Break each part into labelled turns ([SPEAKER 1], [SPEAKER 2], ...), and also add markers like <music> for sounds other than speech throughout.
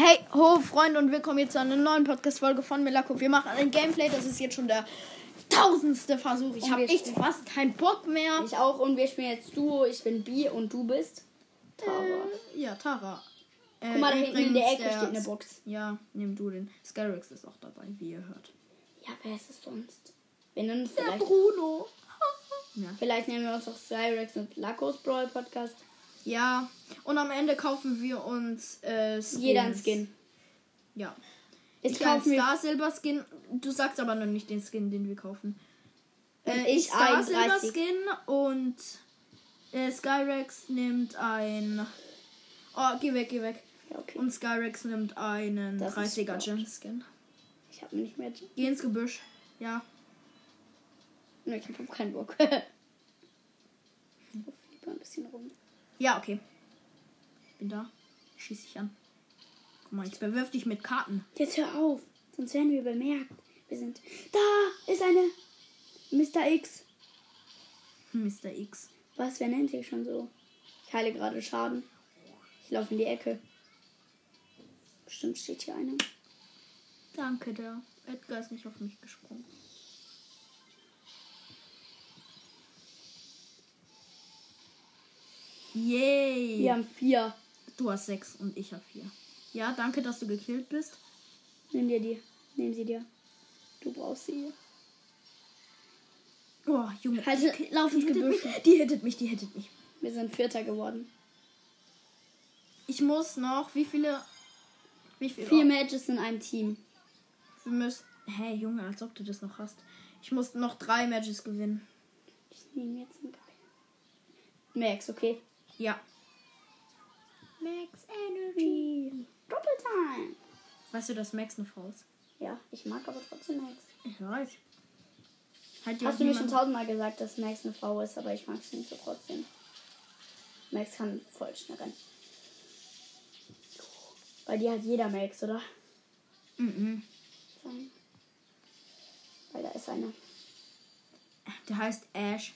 [SPEAKER 1] Hey, ho, Freunde, und willkommen jetzt zu einer neuen Podcast-Folge von Melako. Wir machen ein Gameplay, das ist jetzt schon der tausendste Versuch. Ich habe echt fast keinen Bock mehr.
[SPEAKER 2] Ich auch und wir spielen jetzt Duo. Ich bin B und du bist Tara.
[SPEAKER 1] Äh, ja, Tara. Äh,
[SPEAKER 2] Guck mal, da hinten in der Ecke steht eine Box.
[SPEAKER 1] Ja, nimm du den. Skyrex ist auch dabei, wie ihr hört.
[SPEAKER 2] Ja, wer ist es sonst? Wir nennen uns
[SPEAKER 1] Der
[SPEAKER 2] vielleicht,
[SPEAKER 1] Bruno. ja.
[SPEAKER 2] vielleicht nennen wir uns auch Cyrex und Lakos Brawl Podcast.
[SPEAKER 1] Ja, und am Ende kaufen wir uns äh, Skins.
[SPEAKER 2] Jeder ein Skin.
[SPEAKER 1] Ja.
[SPEAKER 2] Ich,
[SPEAKER 1] Ich kaufe Star Silver Skin. Du sagst aber noch nicht den Skin, den wir kaufen. Äh,
[SPEAKER 2] ich
[SPEAKER 1] Star
[SPEAKER 2] 30.
[SPEAKER 1] Skin und äh, Skyrex nimmt ein. Oh, geh weg, geh weg.
[SPEAKER 2] Ja, okay.
[SPEAKER 1] Und Skyrex nimmt einen
[SPEAKER 2] Das ist
[SPEAKER 1] 30er
[SPEAKER 2] Sprout.
[SPEAKER 1] Gem Skin.
[SPEAKER 2] Ich habe nicht mehr.
[SPEAKER 1] Geh ins Gebüsch. Ja.
[SPEAKER 2] Ich habe keinen Bock. <laughs> ich ein bisschen rum.
[SPEAKER 1] Ja, okay. Ich bin da. Schieß dich an. Guck mal, jetzt bewirf dich mit Karten.
[SPEAKER 2] Jetzt hör auf, sonst werden wir bemerkt. Wir sind. Da ist eine Mr. X.
[SPEAKER 1] Mr. X.
[SPEAKER 2] Was, wer nennt sich schon so? Ich heile gerade Schaden. Ich laufe in die Ecke. Bestimmt steht hier einer.
[SPEAKER 1] Danke, der Edgar ist nicht auf mich gesprungen. Yay!
[SPEAKER 2] Wir haben vier.
[SPEAKER 1] Du hast sechs und ich habe vier. Ja, danke, dass du gekillt bist.
[SPEAKER 2] Nimm dir die. Nimm sie dir. Du brauchst sie.
[SPEAKER 1] Oh, Junge.
[SPEAKER 2] Halt,
[SPEAKER 1] die-
[SPEAKER 2] lauf ins Gebüsch.
[SPEAKER 1] mich, Die hittet mich, die hittet mich.
[SPEAKER 2] Wir sind Vierter geworden.
[SPEAKER 1] Ich muss noch, wie viele? Wie viele?
[SPEAKER 2] Vier Matches in einem Team.
[SPEAKER 1] Wir müssen. Hey, Junge, als ob du das noch hast. Ich muss noch drei Matches gewinnen.
[SPEAKER 2] Ich nehme jetzt einen. Max, okay.
[SPEAKER 1] Ja.
[SPEAKER 2] Max Energy. Doppeltime.
[SPEAKER 1] Weißt du, dass Max eine Frau ist?
[SPEAKER 2] Ja, ich mag aber trotzdem Max.
[SPEAKER 1] Ich weiß. Hat
[SPEAKER 2] Hast du mir schon tausendmal gesagt, dass Max eine Frau ist, aber ich mag sie nicht so trotzdem. Max kann voll schnell rennen. Bei dir hat jeder Max, oder?
[SPEAKER 1] Mhm.
[SPEAKER 2] Weil da ist eine.
[SPEAKER 1] Der heißt Ash.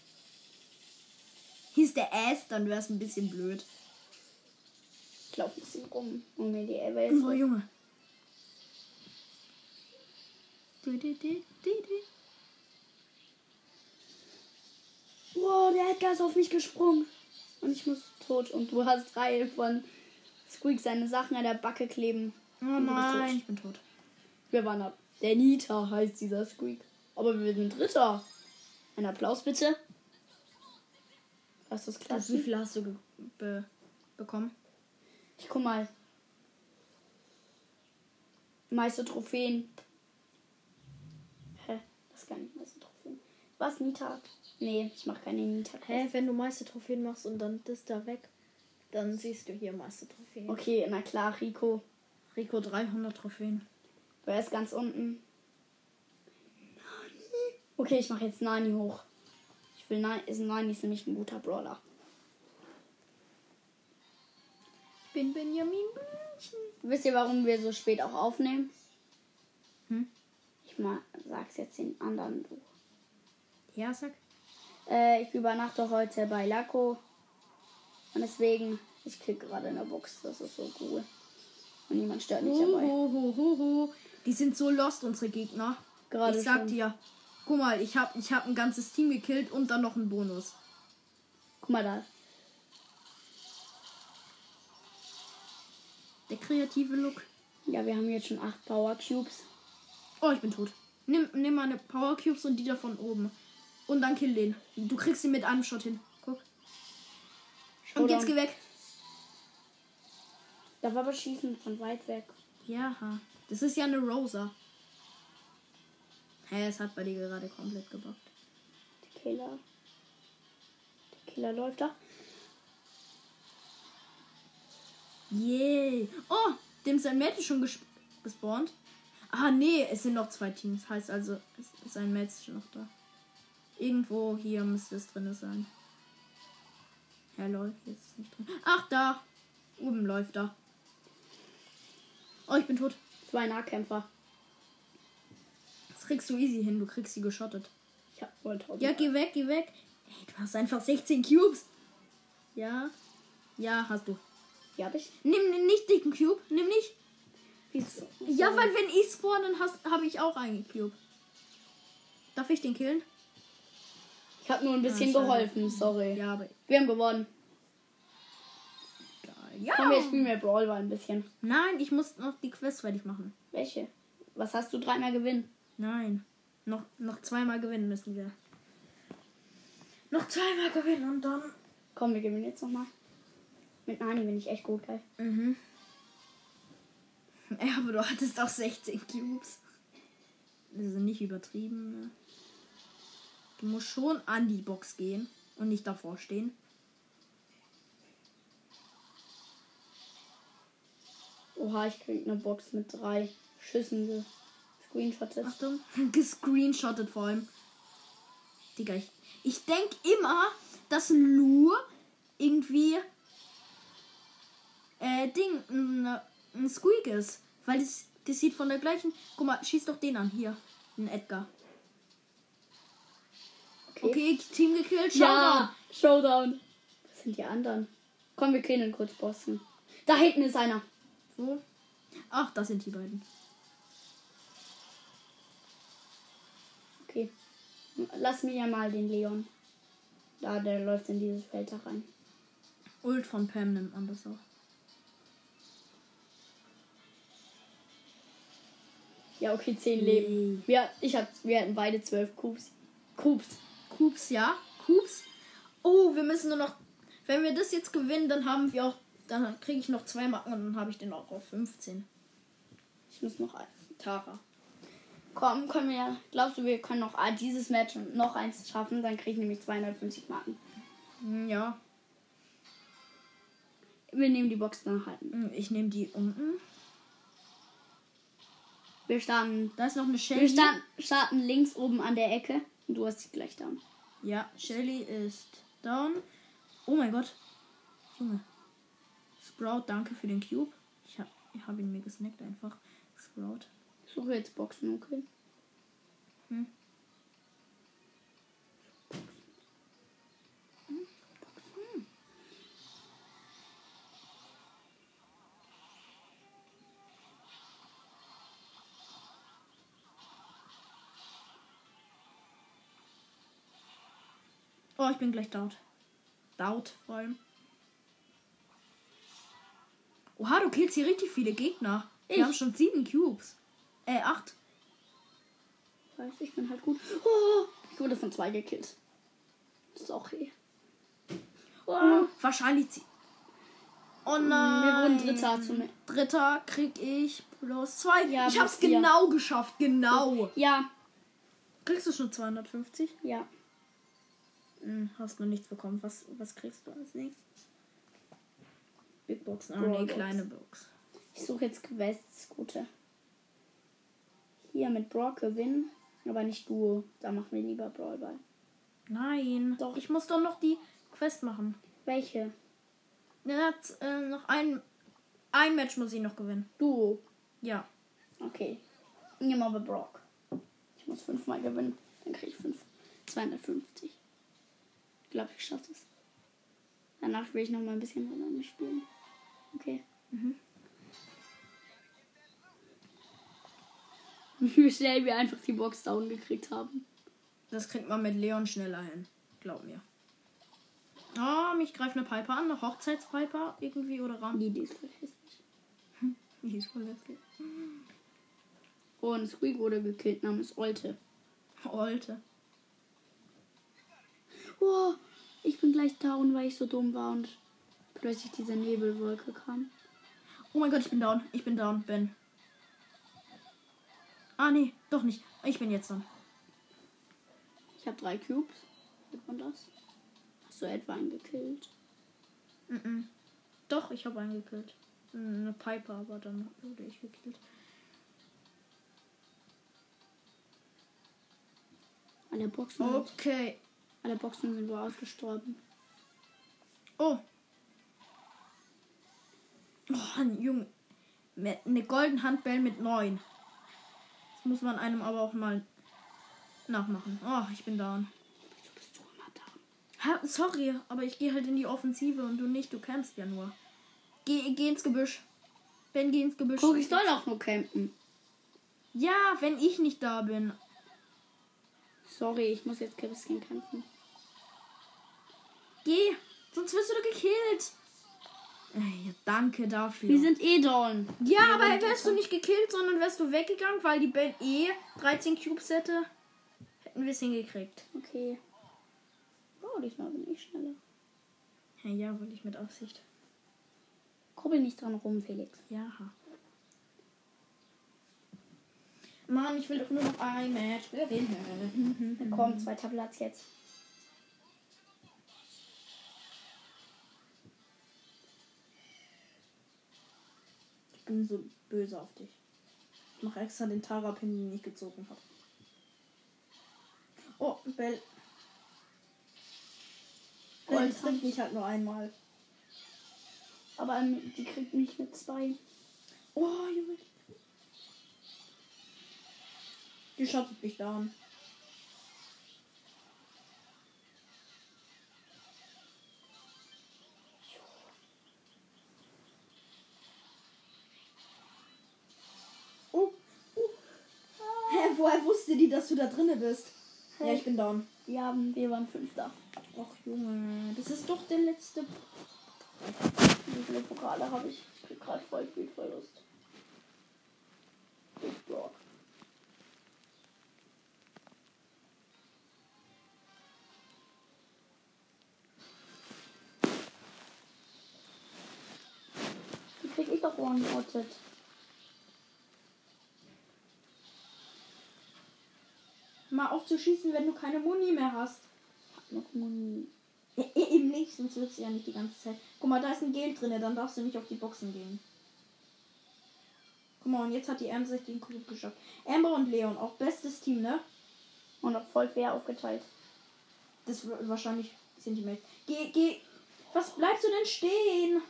[SPEAKER 1] Hieß der Ash, dann wäre es ein bisschen blöd.
[SPEAKER 2] Ich laufe ein bisschen rum, um mir die Welt
[SPEAKER 1] Oh, Junge. Du, du, du, du, du.
[SPEAKER 2] Wow, der Edgar ist auf mich gesprungen. Und ich muss tot. Und du hast drei von Squeak seine Sachen an der Backe kleben.
[SPEAKER 1] Oh
[SPEAKER 2] Und
[SPEAKER 1] nein, ich bin tot.
[SPEAKER 2] Wir waren ab. Der Nita heißt dieser Squeak. Aber wir sind Dritter. Ein Applaus bitte. Was ist das
[SPEAKER 1] Wie
[SPEAKER 2] klasse?
[SPEAKER 1] viel hast du be bekommen?
[SPEAKER 2] Ich guck mal. Meiste Trophäen. Hä? Das ist gar nicht meiste Trophäen. Was, Nita? Nee, ich mach keine Nita.
[SPEAKER 1] Hä, wenn du meiste Trophäen machst und dann das da weg, dann siehst du hier meiste Trophäen.
[SPEAKER 2] Okay, na klar, Rico.
[SPEAKER 1] Rico 300 Trophäen.
[SPEAKER 2] Wer ist ganz unten? Okay, ich mache jetzt Nani hoch. Ich will Nani, ist Nani ist nämlich ein guter Brawler.
[SPEAKER 1] Ich bin Benjamin Blümchen.
[SPEAKER 2] Wisst ihr, warum wir so spät auch aufnehmen?
[SPEAKER 1] Hm?
[SPEAKER 2] Ich mal sag's jetzt den anderen. Du.
[SPEAKER 1] Ja, sag.
[SPEAKER 2] Äh, ich übernachte heute bei Laco. Und deswegen, ich krieg gerade in der Box. Das ist so cool. Und niemand stört mich dabei.
[SPEAKER 1] Die sind so lost, unsere Gegner.
[SPEAKER 2] Gerade
[SPEAKER 1] ich sag
[SPEAKER 2] schon.
[SPEAKER 1] dir. Guck mal, ich hab, ich hab ein ganzes Team gekillt und dann noch einen Bonus.
[SPEAKER 2] Guck mal da.
[SPEAKER 1] Der kreative Look.
[SPEAKER 2] Ja, wir haben jetzt schon acht Power Cubes.
[SPEAKER 1] Oh, ich bin tot. Nimm, nimm meine Power Cubes und die da von oben. Und dann kill den. Du kriegst ihn mit einem Shot hin. Guck. Und
[SPEAKER 2] Showdown.
[SPEAKER 1] jetzt geh weg.
[SPEAKER 2] Darf aber schießen von weit weg.
[SPEAKER 1] Ja, das ist ja eine Rosa. Hä, es hat bei dir gerade komplett gebockt.
[SPEAKER 2] Der Killer. Der Killer läuft da.
[SPEAKER 1] Yay. Oh, dem sein Mate ist schon ges gespawnt. Ah, nee, es sind noch zwei Teams. Heißt also, es- sein ist schon noch da. Irgendwo hier müsste es drin sein. Ja, lol, jetzt ist nicht drin. Ach, da. Oben läuft da. Oh, ich bin tot.
[SPEAKER 2] Zwei Nahkämpfer.
[SPEAKER 1] Kriegst du easy hin. Du kriegst sie geschottet.
[SPEAKER 2] Ich hab wohl.
[SPEAKER 1] Ja, geh weg, geh weg. Ey, du hast einfach 16 Cubes. Ja. Ja, hast du.
[SPEAKER 2] Die hab ich.
[SPEAKER 1] Nimm nicht dicken Cube. Nimm nicht. Ja, weil wenn ich spawn, dann habe ich auch einen Cube. Darf ich den killen?
[SPEAKER 2] Ich habe nur ein bisschen
[SPEAKER 1] Ah,
[SPEAKER 2] geholfen, sorry.
[SPEAKER 1] Ja, aber
[SPEAKER 2] Wir haben gewonnen.
[SPEAKER 1] Ja.
[SPEAKER 2] Komm, wir spielen mehr Brawl Ball ein bisschen.
[SPEAKER 1] Nein, ich muss noch die Quest fertig machen.
[SPEAKER 2] Welche? Was hast du dreimal gewinnen?
[SPEAKER 1] Nein. Noch, noch zweimal gewinnen müssen wir. Noch zweimal gewinnen und dann.
[SPEAKER 2] Komm, wir gewinnen jetzt nochmal. Mit Nani bin ich echt gut, geil.
[SPEAKER 1] Mhm. Ja, aber du hattest auch 16 Cubes. Das ist nicht übertrieben. Ne? Du musst schon an die Box gehen und nicht davor stehen.
[SPEAKER 2] Oha, ich krieg eine Box mit drei Schüssen gescreenshottet.
[SPEAKER 1] Achtung, <laughs> gescreenshottet vor allem. Digga, ich, ich denke immer, dass Lu irgendwie äh, Ding, ein, ein Squeak ist. Weil das, das sieht von der gleichen. Guck mal, schieß doch den an. Hier. Ein Edgar. Okay, Team gekillt.
[SPEAKER 2] Ja, Showdown. Was sind die anderen? Komm, wir killen kurz Bossen. Da hinten ist einer.
[SPEAKER 1] Wo? Ach, das sind die beiden.
[SPEAKER 2] Lass mir ja mal den Leon. Da, der läuft in dieses Feld da rein.
[SPEAKER 1] Ult von Pam nimmt man das auch.
[SPEAKER 2] Ja, okay, 10 Leben. Wir, ich hab, wir hatten beide 12 Cubes. Cubes.
[SPEAKER 1] Cubes, ja. Cubes. Oh, wir müssen nur noch. Wenn wir das jetzt gewinnen, dann haben wir auch. Dann kriege ich noch zwei Marken und dann habe ich den auch auf 15.
[SPEAKER 2] Ich muss noch ein.
[SPEAKER 1] Tara.
[SPEAKER 2] Komm, können wir. Glaubst du, wir können noch ah, dieses Match und noch eins schaffen? Dann kriege ich nämlich 250 Marken.
[SPEAKER 1] Hm, Ja.
[SPEAKER 2] Wir nehmen die Box dann halt.
[SPEAKER 1] Hm, Ich nehme die unten.
[SPEAKER 2] Wir starten.
[SPEAKER 1] Da ist noch eine
[SPEAKER 2] Wir
[SPEAKER 1] Shelly.
[SPEAKER 2] starten, starten links oben an der Ecke. Und du hast sie gleich down.
[SPEAKER 1] Ja, Shelly ist down. Oh mein Gott. Junge. Sprout, danke für den Cube. Ich habe ich hab ihn mir gesnackt einfach. Sprout.
[SPEAKER 2] Suche jetzt Boxen, okay?
[SPEAKER 1] Hm. Oh, ich bin gleich dort. Dort vor allem. Oha, du killst hier richtig viele Gegner. Wir
[SPEAKER 2] Ich?
[SPEAKER 1] haben schon sieben Cubes. Äh, acht.
[SPEAKER 2] Weiß, ich bin halt gut. Oh, ich wurde von zwei gekillt. Das ist auch okay.
[SPEAKER 1] Oh, wahrscheinlich. Oh
[SPEAKER 2] Wir
[SPEAKER 1] nein.
[SPEAKER 2] wurden Dritter zu mir.
[SPEAKER 1] Dritter krieg ich plus zwei.
[SPEAKER 2] Ja,
[SPEAKER 1] ich hab's
[SPEAKER 2] vier.
[SPEAKER 1] genau geschafft. Genau.
[SPEAKER 2] Ja,
[SPEAKER 1] Kriegst du schon 250?
[SPEAKER 2] ja.
[SPEAKER 1] Hm, hast noch nichts bekommen. Was, was kriegst du als nächstes? Big Box. Ah,
[SPEAKER 2] Brawl
[SPEAKER 1] nee, kleine Box.
[SPEAKER 2] Ich suche jetzt Quests, gute. Hier mit Brock gewinnen, aber nicht Duo. Da machen wir lieber Brawl Ball.
[SPEAKER 1] Nein.
[SPEAKER 2] Doch.
[SPEAKER 1] Ich muss doch noch die Quest machen.
[SPEAKER 2] Welche?
[SPEAKER 1] Z- äh, noch ein, ein Match muss ich noch gewinnen.
[SPEAKER 2] Duo.
[SPEAKER 1] Ja.
[SPEAKER 2] Okay. Ich nehme aber Brock. Ich muss fünfmal gewinnen. Dann kriege ich fünf. 250. Ich glaube, ich schaffe es. Danach will ich noch mal ein bisschen alleine spielen. Okay.
[SPEAKER 1] Mhm.
[SPEAKER 2] Wie schnell wir einfach die Box down gekriegt haben.
[SPEAKER 1] Das kriegt man mit Leon schneller hin. Glaub mir. Oh, mich greift eine Piper an. Eine Hochzeitspiper irgendwie oder Ram.
[SPEAKER 2] Die, die ist voll hässlich. <laughs>
[SPEAKER 1] Die ist voll hässlich.
[SPEAKER 2] Und Squeak wurde gekillt namens Olte.
[SPEAKER 1] Alte.
[SPEAKER 2] Oh, ich bin gleich down, weil ich so dumm war und plötzlich diese Nebelwolke kam.
[SPEAKER 1] Oh mein Gott, ich bin down. Ich bin down, Ben. Ah, nee, doch nicht. Ich bin jetzt down.
[SPEAKER 2] Ich habe drei Cubes. Sieht man das? Hast du etwa einen gekillt?
[SPEAKER 1] Mhm. Doch, ich habe einen gekillt. Eine Piper, aber dann wurde ich gekillt.
[SPEAKER 2] Alle Boxen,
[SPEAKER 1] Okay.
[SPEAKER 2] alle Boxen sind wohl ausgestorben.
[SPEAKER 1] Oh. Oh, ein Junge. Eine golden Handbell mit 9. Das muss man einem aber auch mal nachmachen. Oh, ich bin down.
[SPEAKER 2] Wieso bist du immer down?
[SPEAKER 1] Ha, sorry, aber ich gehe halt in die Offensive und du nicht. Du campst ja nur. Geh, geh ins Gebüsch. Ben, geh ins Gebüsch.
[SPEAKER 2] Guck, ich soll auch nur campen.
[SPEAKER 1] Ja, wenn ich nicht da bin.
[SPEAKER 2] Sorry, ich muss jetzt bisschen kämpfen.
[SPEAKER 1] Geh, sonst wirst du doch gekillt. Ja, danke dafür.
[SPEAKER 2] Wir sind eh down.
[SPEAKER 1] ja,
[SPEAKER 2] Wir
[SPEAKER 1] aber wärst du
[SPEAKER 2] down.
[SPEAKER 1] nicht gekillt, sondern wärst du weggegangen, weil die Ben eh 13 Cubes hätte, hätten wir es hingekriegt.
[SPEAKER 2] Okay. Oh, diesmal bin ich schneller.
[SPEAKER 1] Ja, ja, wollte ich mit Aussicht.
[SPEAKER 2] Grubbel nicht dran rum, Felix.
[SPEAKER 1] Ja. Mann, ich will doch nur noch ein Match gewinnen.
[SPEAKER 2] Komm, zweiter Platz jetzt.
[SPEAKER 1] Bin so böse auf dich. Ich mache extra den Tara-Pin, den ich gezogen habe. Oh, Bell. Bell
[SPEAKER 2] Gold
[SPEAKER 1] trifft mich halt nur einmal.
[SPEAKER 2] Aber ähm, die kriegt mich mit zwei.
[SPEAKER 1] Oh, Junge. Die schattet mich down. Oh, woher wusste die, dass du da drinne bist? Ja,
[SPEAKER 2] Hey.
[SPEAKER 1] ich bin down.
[SPEAKER 2] Wir haben, wir waren fünfter.
[SPEAKER 1] Och, Junge, das ist doch der letzte.
[SPEAKER 2] Wie viele Pokale habe ich? Ich krieg gerade voll viel Verlust. Big Block. Die krieg ich doch one-shotted.
[SPEAKER 1] Mal aufzuschießen, wenn du keine Muni mehr hast.
[SPEAKER 2] Hab noch Muni.
[SPEAKER 1] Ja, e- eben nicht, sonst wird ja nicht die ganze Zeit. Guck mal, da ist ein Gel drin, dann darfst du nicht auf die Boxen gehen. Guck mal, und jetzt hat die Amber sich den Club geschafft. Amber und Leon, auch bestes Team, ne?
[SPEAKER 2] Und auch voll fair aufgeteilt.
[SPEAKER 1] Das w- wahrscheinlich sind die Mates. Geh, geh. Was bleibst du denn stehen?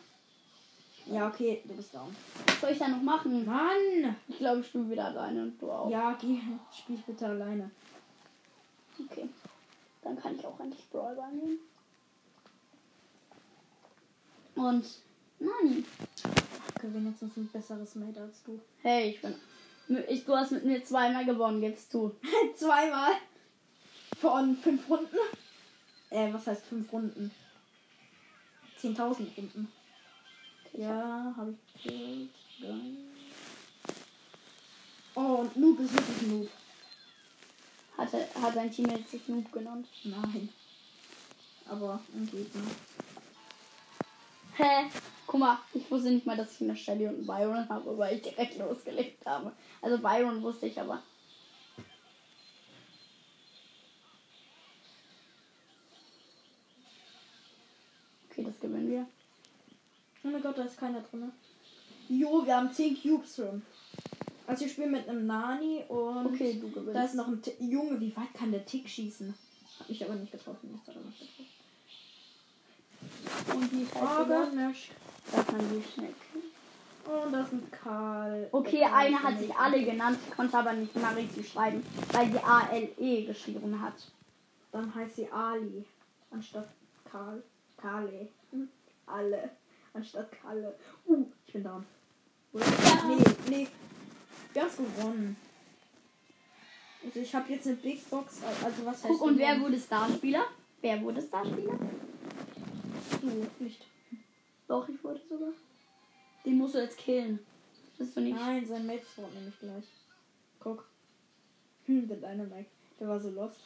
[SPEAKER 1] Ja, okay, du bist down.
[SPEAKER 2] Was soll ich da noch machen?
[SPEAKER 1] Mann!
[SPEAKER 2] Ich glaube, ich spiele wieder alleine und du auch.
[SPEAKER 1] Ja, geh, spiel bitte alleine.
[SPEAKER 2] Okay. Dann kann ich auch endlich Brawl nehmen. Und Nani.
[SPEAKER 1] Okay, wenigstens ein besseres Mate als du.
[SPEAKER 2] Hey, ich bin. Ich, du hast mit mir zweimal gewonnen, gibst du. <laughs>
[SPEAKER 1] Zweimal. Von fünf Runden. Äh, was heißt fünf Runden? 10.000 Runden. Ja, habe ich. Oh, und Noob ist wirklich Noob.
[SPEAKER 2] Hat, er- hat sein Team jetzt sich Noob genannt.
[SPEAKER 1] Nein. Aber ein Gegner.
[SPEAKER 2] Hä? Guck mal, ich wusste nicht mal, dass ich eine Shelly und einen Byron habe, weil ich direkt losgelegt habe. Also Byron wusste ich aber. Okay, das gewinnen wir.
[SPEAKER 1] Oh mein Gott, da ist keiner drin. Jo, wir haben 10 Cubes schon. Also ich spiele mit einem Nani und
[SPEAKER 2] Okay, du gewinnst.
[SPEAKER 1] da ist noch ein T Junge, wie weit kann der Tick schießen? Hab ich aber nicht getroffen. Jetzt hat er mich getroffen.
[SPEAKER 2] Und die
[SPEAKER 1] nicht.
[SPEAKER 2] Da kann die killen.
[SPEAKER 1] Und das ist ein Karl.
[SPEAKER 2] Okay, eine hat
[SPEAKER 1] nicht-
[SPEAKER 2] sich alle genannt, konnte aber nicht mal richtig schreiben, weil sie A-L-E geschrieben hat.
[SPEAKER 1] Dann heißt sie Ali. Anstatt Karl. Karle. Hm. Alle. Anstatt Kalle. Uh, ich bin down. Oder? Nee, nee. Wir haben's gewonnen. Also ich habe jetzt eine Big Box. Also was heißt
[SPEAKER 2] Guck, und wer wurde Starspieler? Wer wurde Starspieler?
[SPEAKER 1] Du, nicht.
[SPEAKER 2] Doch, ich wurde sogar. Den musst du jetzt killen. Bist du nicht?
[SPEAKER 1] Nein, sein spawnt nämlich gleich. Guck. Hm, der Dynamite. Der war so lost.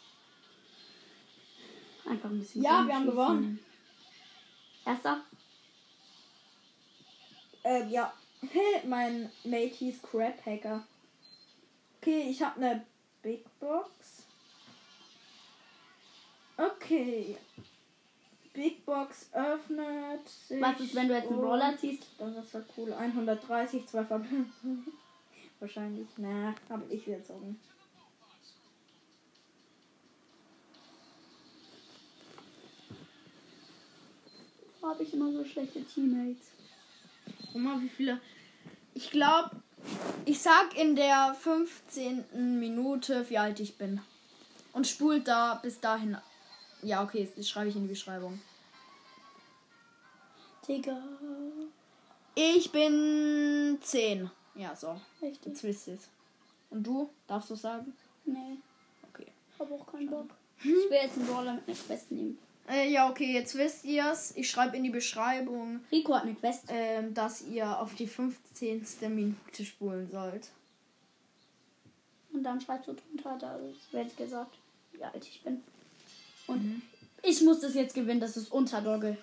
[SPEAKER 2] Einfach ein bisschen.
[SPEAKER 1] Ja, wir haben gewonnen.
[SPEAKER 2] Erster?
[SPEAKER 1] Ähm, ja. Mein Mate hieß Crab Hacker. Okay, ich habe eine Big Box. Okay. Big Box öffnet. Sich
[SPEAKER 2] Was ist, wenn du jetzt einen Brawler ziehst?
[SPEAKER 1] Das ist ja cool. 130, zwei Verbindungen. <laughs> Wahrscheinlich. Na, habe ich gezogen.
[SPEAKER 2] Wo habe ich immer so schlechte Teammates?
[SPEAKER 1] Guck mal, wie viele. Ich glaube, ich sag in der 15. Minute, wie alt ich bin. Und spult da bis dahin. Ja, okay, das schreibe ich in die Beschreibung.
[SPEAKER 2] Digga.
[SPEAKER 1] Ich bin 10. Ja, so.
[SPEAKER 2] Richtig.
[SPEAKER 1] Jetzt wisst ihr's. Und du? Darfst du sagen?
[SPEAKER 2] Nee,
[SPEAKER 1] Okay.
[SPEAKER 2] hab auch keinen Bock. Ich will jetzt einen Brawler mit einer Quest nehmen.
[SPEAKER 1] Äh, ja, okay, jetzt wisst ihr's. Ich schreibe in die Beschreibung,
[SPEAKER 2] Rico hat eine Quest.
[SPEAKER 1] ähm, dass ihr auf die 15. Minute spulen sollt.
[SPEAKER 2] Und dann schreibst du drunter, da wird gesagt, wie alt ich bin. Und ich muss das jetzt gewinnen, das ist Unterdogge.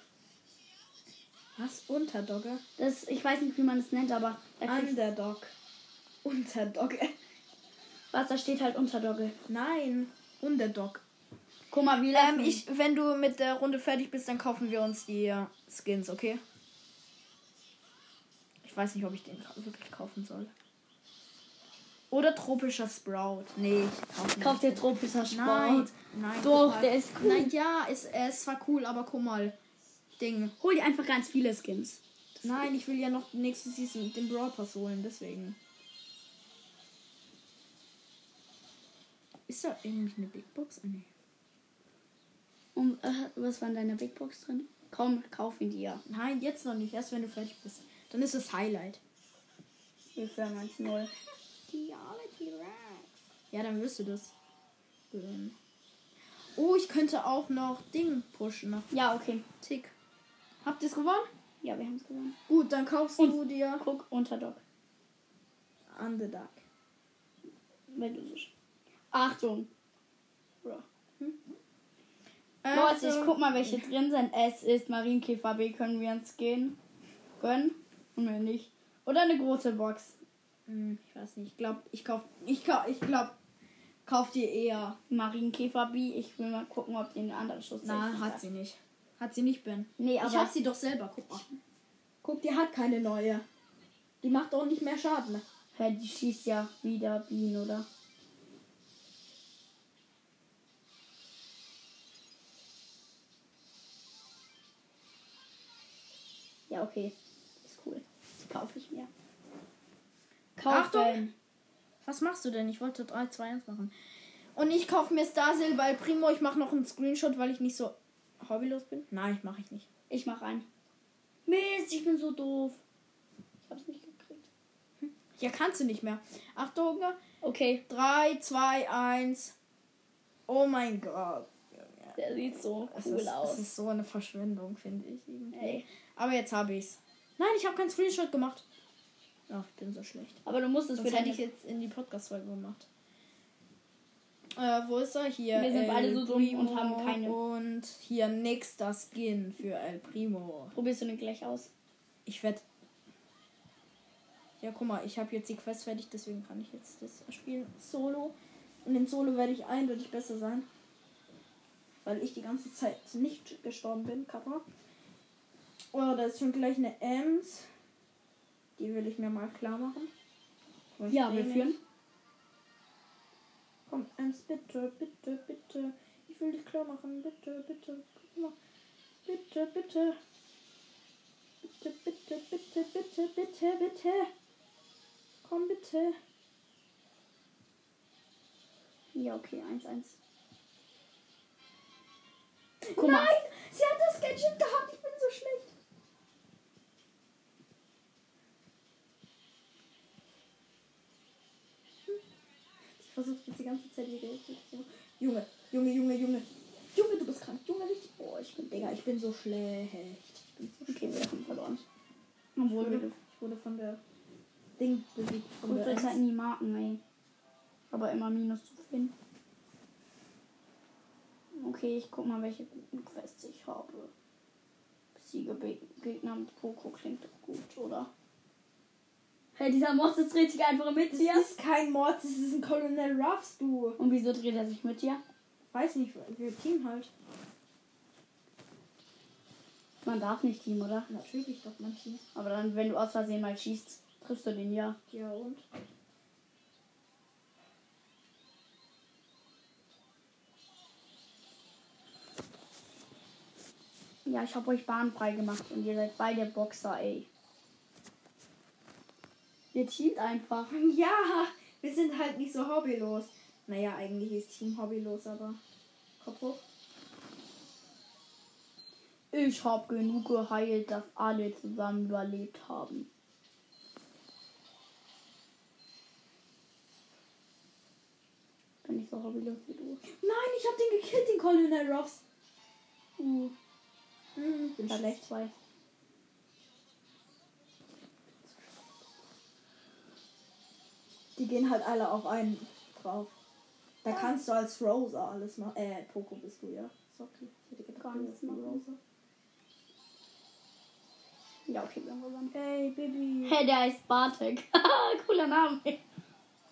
[SPEAKER 1] Was? Unterdogge?
[SPEAKER 2] Das, ich weiß nicht, wie man es nennt, aber
[SPEAKER 1] Underdog. Unterdogge.
[SPEAKER 2] was, da steht halt Unterdogge.
[SPEAKER 1] Nein, Underdog.
[SPEAKER 2] Guck mal, wie
[SPEAKER 1] Ähm,
[SPEAKER 2] lassen-
[SPEAKER 1] ich, wenn du mit der Runde fertig bist, dann kaufen wir uns die äh, Skins, okay? Ich weiß nicht, ob ich den wirklich kaufen soll. Oder tropischer Sprout. Nee, ich kaufe
[SPEAKER 2] Kauf dir tropischer Sport.
[SPEAKER 1] Nein, nein.
[SPEAKER 2] Doch, der ist cool.
[SPEAKER 1] Nein, ja, er ist zwar cool, aber guck mal. Ding.
[SPEAKER 2] Hol dir einfach ganz viele Skins.
[SPEAKER 1] Nein, ich will ja noch nächste Season den Brawl Pass holen, deswegen. Ist da irgendwie eine Big Box? Ah, nee.
[SPEAKER 2] Und, äh, was war in deiner Big Box drin? Komm, kauf ihn dir.
[SPEAKER 1] Nein, jetzt noch nicht. Erst wenn du fertig bist. Dann ist es Highlight.
[SPEAKER 2] Wir führen 1-0.
[SPEAKER 1] Ja, dann wirst du das gewinnen. Oh, ich könnte auch noch Ding pushen nach
[SPEAKER 2] Ja, okay.
[SPEAKER 1] Tick. Habt ihr es gewonnen?
[SPEAKER 2] Ja, wir haben es gewonnen.
[SPEAKER 1] Gut, dann kaufst
[SPEAKER 2] Und-
[SPEAKER 1] du dir
[SPEAKER 2] Guck, Unterdog.
[SPEAKER 1] Underdog.
[SPEAKER 2] Wenn du sch- Achtung. Bro.
[SPEAKER 1] Äh,
[SPEAKER 2] Leute, ich guck mal, welche drin sind. Es ist Marienkäfer B. Können wir uns gehen? Gönnen? Und wenn nicht. Oder eine große Box.
[SPEAKER 1] Hm, Ich weiß nicht. Ich glaube, ich kauf, ich kauf, ich glaub, kauf dir eher.
[SPEAKER 2] Marienkäfer B. Ich will mal gucken, ob die eine andere Schuss
[SPEAKER 1] Na, hat sie nicht. Hat sie nicht, Ben.
[SPEAKER 2] Nee,
[SPEAKER 1] ich
[SPEAKER 2] aber-
[SPEAKER 1] hab sie doch selber. Guck mal. Guck, die hat keine neue. Die macht auch nicht mehr Schaden.
[SPEAKER 2] Hä, die schießt ja wieder Bienen, oder? Ja, okay. Ist cool. Die kaufe ich mir.
[SPEAKER 1] Achtung!
[SPEAKER 2] Kaufen.
[SPEAKER 1] Was machst du denn? Ich wollte 3, 2, 1 machen. Und ich kaufe mir Star Silber Primo. Ich mache noch einen Screenshot, weil ich nicht so hobbylos bin. Nein, mache ich nicht.
[SPEAKER 2] Ich mach einen. Mist, ich bin so doof. Ich hab's nicht gekriegt.
[SPEAKER 1] Ja, kannst du nicht mehr. Achtung.
[SPEAKER 2] Okay,
[SPEAKER 1] 3, 2, 1. Oh mein Gott.
[SPEAKER 2] der sieht so
[SPEAKER 1] Es
[SPEAKER 2] cool
[SPEAKER 1] ist,
[SPEAKER 2] aus.
[SPEAKER 1] Es ist so eine Verschwendung, finde ich. irgendwie.
[SPEAKER 2] Ey.
[SPEAKER 1] Aber jetzt habe ich's. Nein, ich habe keinen Screenshot gemacht. Ach, ich bin so schlecht.
[SPEAKER 2] Aber du musst es für
[SPEAKER 1] hätte ich jetzt in die Podcast-Folge gemacht. Äh, wo ist er? Hier.
[SPEAKER 2] Wir sind
[SPEAKER 1] El
[SPEAKER 2] beide so dumm und haben keine.
[SPEAKER 1] Und hier nächster Skin für El Primo.
[SPEAKER 2] Probierst du den gleich aus?
[SPEAKER 1] Ich werde. Ja, guck mal, ich habe jetzt die Quest fertig, deswegen kann ich jetzt das spielen solo. Und in Solo werde ich eindeutig besser sein. Weil ich die ganze Zeit nicht gestorben bin, Kappa. Oh, da ist schon gleich eine Ems. Die will ich mir mal klar machen. Ich
[SPEAKER 2] Ja, wir führen.
[SPEAKER 1] Komm, Ems, bitte, bitte, bitte. Ich will dich klar machen. Bitte, bitte. Bitte, bitte. Bitte, bitte, bitte, bitte, bitte, bitte. Komm, bitte.
[SPEAKER 2] Ja, okay, 1-1. Guck mal.
[SPEAKER 1] Nein! Sie hat das Gadget gehabt. Ich bin so schlecht. Ich versuche jetzt die ganze Zeit ihre Gadget zu. Junge, Junge, Junge, Junge. Junge, du bist krank. Junge, richtig. Oh, ich bin, Digga, ich bin so schlecht. Ich bin so
[SPEAKER 2] Okay, wir
[SPEAKER 1] schlecht.
[SPEAKER 2] haben verloren.
[SPEAKER 1] Ich
[SPEAKER 2] Obwohl
[SPEAKER 1] wurde,
[SPEAKER 2] wir
[SPEAKER 1] ich wurde von der Ding besiegt. Der
[SPEAKER 2] Zeit
[SPEAKER 1] Ems.
[SPEAKER 2] nie Marken, ey. Aber immer Minus zu finden. Okay, ich guck mal, welche guten Quests ich habe. Besiege Be Gegner mit Poco klingt doch gut, oder? Hey, dieser Monster dreht sich einfach mit
[SPEAKER 1] Das
[SPEAKER 2] dir.
[SPEAKER 1] ist kein Mord, das ist ein Colonel Ruffs, du.
[SPEAKER 2] Und wieso dreht er sich mit dir?
[SPEAKER 1] Weiß nicht, wir Team halt.
[SPEAKER 2] Man darf nicht Team, oder?
[SPEAKER 1] Natürlich doch mein Team.
[SPEAKER 2] Aber dann, wenn du aus Versehen mal schießt, triffst du den ja.
[SPEAKER 1] Ja und?
[SPEAKER 2] Ja, ich habe euch bahnfrei gemacht und ihr seid beide Boxer, ey. Ihr teamt einfach. <laughs>
[SPEAKER 1] Ja, wir sind halt nicht so hobbylos. Naja, eigentlich ist Team hobbylos, aber Kopf hoch.
[SPEAKER 2] Ich hab genug geheilt, dass alle zusammen überlebt haben. bin nicht so hobbylos wie du.
[SPEAKER 1] Nein, ich hab den gekillt, den Colonel Ruffs.
[SPEAKER 2] Uh,
[SPEAKER 1] Hm, bin schlecht.
[SPEAKER 2] zwei.
[SPEAKER 1] Die gehen halt alle auf einen drauf. Da kannst du als Rosa alles machen. Äh, Poco bist du, ja. Sorry. Ich hätte gedacht,
[SPEAKER 2] Gar
[SPEAKER 1] du
[SPEAKER 2] nichts machen.
[SPEAKER 1] Rosa.
[SPEAKER 2] Ja, okay, wir haben gewonnen.
[SPEAKER 1] Hey, Baby.
[SPEAKER 2] Hey, der heißt Bartek. <laughs> Cooler Name.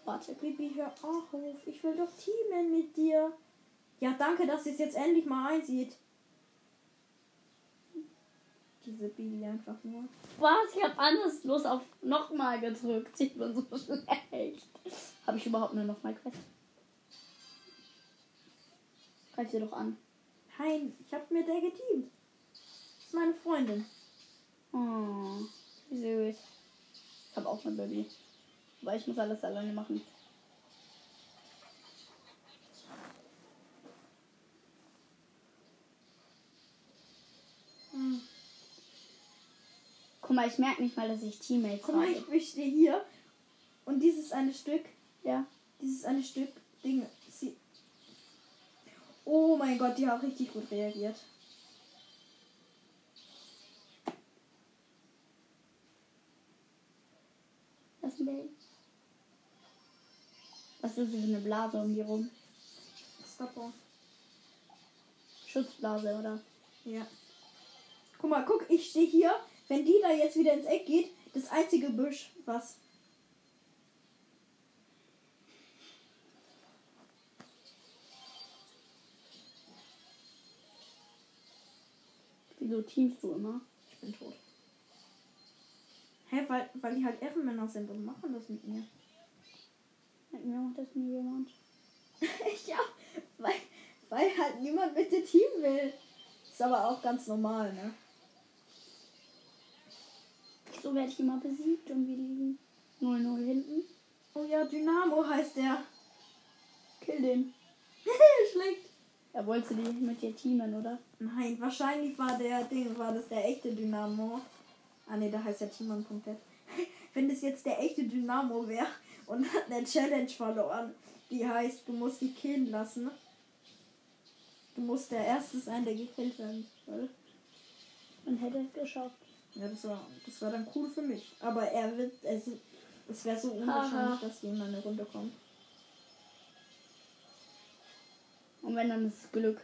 [SPEAKER 2] Bartek.
[SPEAKER 1] Baby, hör auf. Ich will doch teamen mit dir. Ja, danke, dass sie es jetzt endlich mal einsieht. Diese Baby einfach nur.
[SPEAKER 2] Was? Ich hab anders los auf nochmal gedrückt. Ich bin so schlecht. Habe ich überhaupt nur nochmal Quest? Greif sie doch an.
[SPEAKER 1] Nein, ich hab mit der geteamt. Das ist meine Freundin.
[SPEAKER 2] Oh, wie süß. Ich habe auch eine Baby. Aber ich muss alles alleine machen. Guck mal, ich merke nicht mal, dass ich Teammates
[SPEAKER 1] Guck mal,
[SPEAKER 2] habe.
[SPEAKER 1] ich wische hier. Und dieses eine Stück,
[SPEAKER 2] Ja.
[SPEAKER 1] dieses eine Stück Ding. Sie oh mein Gott, die hat richtig gut reagiert.
[SPEAKER 2] Das ist Baby. Was ist für eine Blase um die rum?
[SPEAKER 1] Stopper.
[SPEAKER 2] Schutzblase, oder?
[SPEAKER 1] Ja. Guck mal, guck, ich stehe hier. Wenn die da jetzt wieder ins Eck geht, das einzige Büsch, was.
[SPEAKER 2] Wieso teamst du immer?
[SPEAKER 1] Ich bin tot. Hä, weil, weil die halt Ehrenmänner sind und machen das mit mir.
[SPEAKER 2] Mit mir macht das nie jemand. <laughs>
[SPEAKER 1] ja, weil, weil halt niemand mit dem Team will. Ist aber auch ganz normal, ne?
[SPEAKER 2] So werde ich immer besiegt und wir liegen 0-0 hinten.
[SPEAKER 1] Oh ja, Dynamo heißt der.
[SPEAKER 2] Kill den. <laughs>
[SPEAKER 1] Schlecht.
[SPEAKER 2] Er wollte die mit dir teamen, oder?
[SPEAKER 1] Nein, wahrscheinlich war der Ding, war das der echte Dynamo. Ah ne, da heißt ja Timon.net. <laughs> Wenn das jetzt der echte Dynamo wäre und hat eine Challenge verloren, die heißt, du musst die killen lassen. Du musst der Erste sein, der gekillt werden soll.
[SPEAKER 2] Man hätte es geschafft.
[SPEAKER 1] Ja, das war, das war dann cool für mich. Aber er wird, es, es wäre so unwahrscheinlich, dass jemand eine Runde kommt.
[SPEAKER 2] Und wenn dann ist Glück.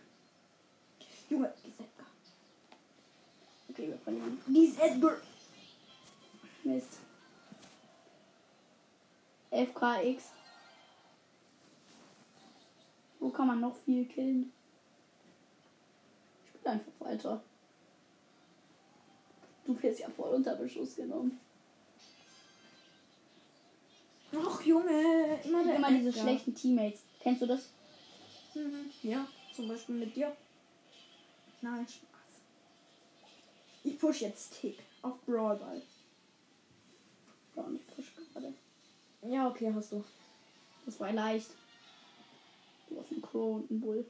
[SPEAKER 1] Junge, die ist Edgar.
[SPEAKER 2] Okay, wir verlieren.
[SPEAKER 1] Die ist Edgar.
[SPEAKER 2] Mist. FKX. Wo kann man noch viel killen? Ich spiele einfach weiter. Du wirst ja voll unter Beschuss genommen.
[SPEAKER 1] Ach Junge, immer der
[SPEAKER 2] Immer diese schlechten Teammates. Kennst du das?
[SPEAKER 1] Mhm. Ja, zum Beispiel mit dir. Nein, Spaß. Ich push jetzt Tick auf Brawlball.
[SPEAKER 2] Gar nicht push gerade.
[SPEAKER 1] Ja, okay, hast du.
[SPEAKER 2] Das war leicht. Du hast einen Crow und einen Bull.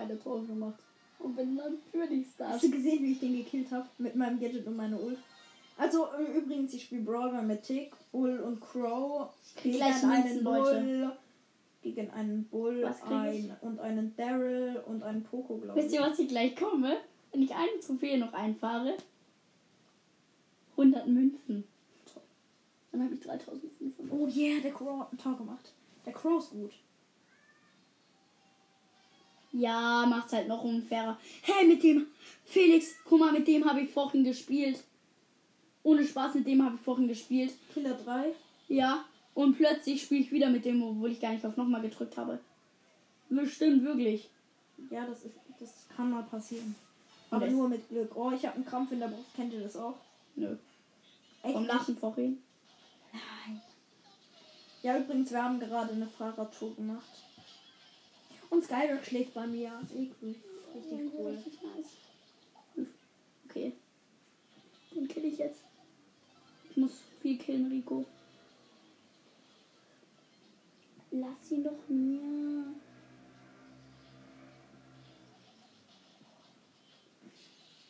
[SPEAKER 2] Beide Tore gemacht. Und bin natürlich Stars.
[SPEAKER 1] Hast du gesehen, wie ich den gekillt habe? Mit meinem Gadget und meiner Ult. Also äh, übrigens, ich spiele Brawler mit Tick, Bull und Crow.
[SPEAKER 2] krieg
[SPEAKER 1] Gegen
[SPEAKER 2] gleich
[SPEAKER 1] einen
[SPEAKER 2] Leute.
[SPEAKER 1] Bull. Gegen einen Bull
[SPEAKER 2] ich?
[SPEAKER 1] ein, und einen Daryl und einen Poco, glaube
[SPEAKER 2] Wisst
[SPEAKER 1] ich.
[SPEAKER 2] ihr, was ich gleich komme? Wenn ich eine Trophäe noch einfahre? 100 Münzen. Dann habe ich 3500.
[SPEAKER 1] Oh yeah, der Crow hat ein Tor gemacht. Der Crow ist gut.
[SPEAKER 2] Ja, macht's halt noch unfairer. Hey, mit dem Felix, guck mal, mit dem habe ich vorhin gespielt. Ohne Spaß, mit dem habe ich vorhin gespielt.
[SPEAKER 1] Killer 3.
[SPEAKER 2] Ja, und plötzlich spiele ich wieder mit dem, obwohl ich gar nicht auf nochmal gedrückt habe. Bestimmt, wirklich.
[SPEAKER 1] Ja, das, ist, das kann mal passieren. Aber nur mit Glück. Oh, ich habe einen Krampf in der Brust. Kennt ihr das auch?
[SPEAKER 2] Nö.
[SPEAKER 1] Echt?
[SPEAKER 2] Vom Lachen vorhin.
[SPEAKER 1] Nein. Ja, übrigens, wir haben gerade eine Fahrradtour gemacht. Und Skyrock schläft bei mir. Richtig cool.
[SPEAKER 2] Richtig nice. Okay. Den kill ich jetzt. Ich muss viel killen, Rico. La lass ihn doch mir.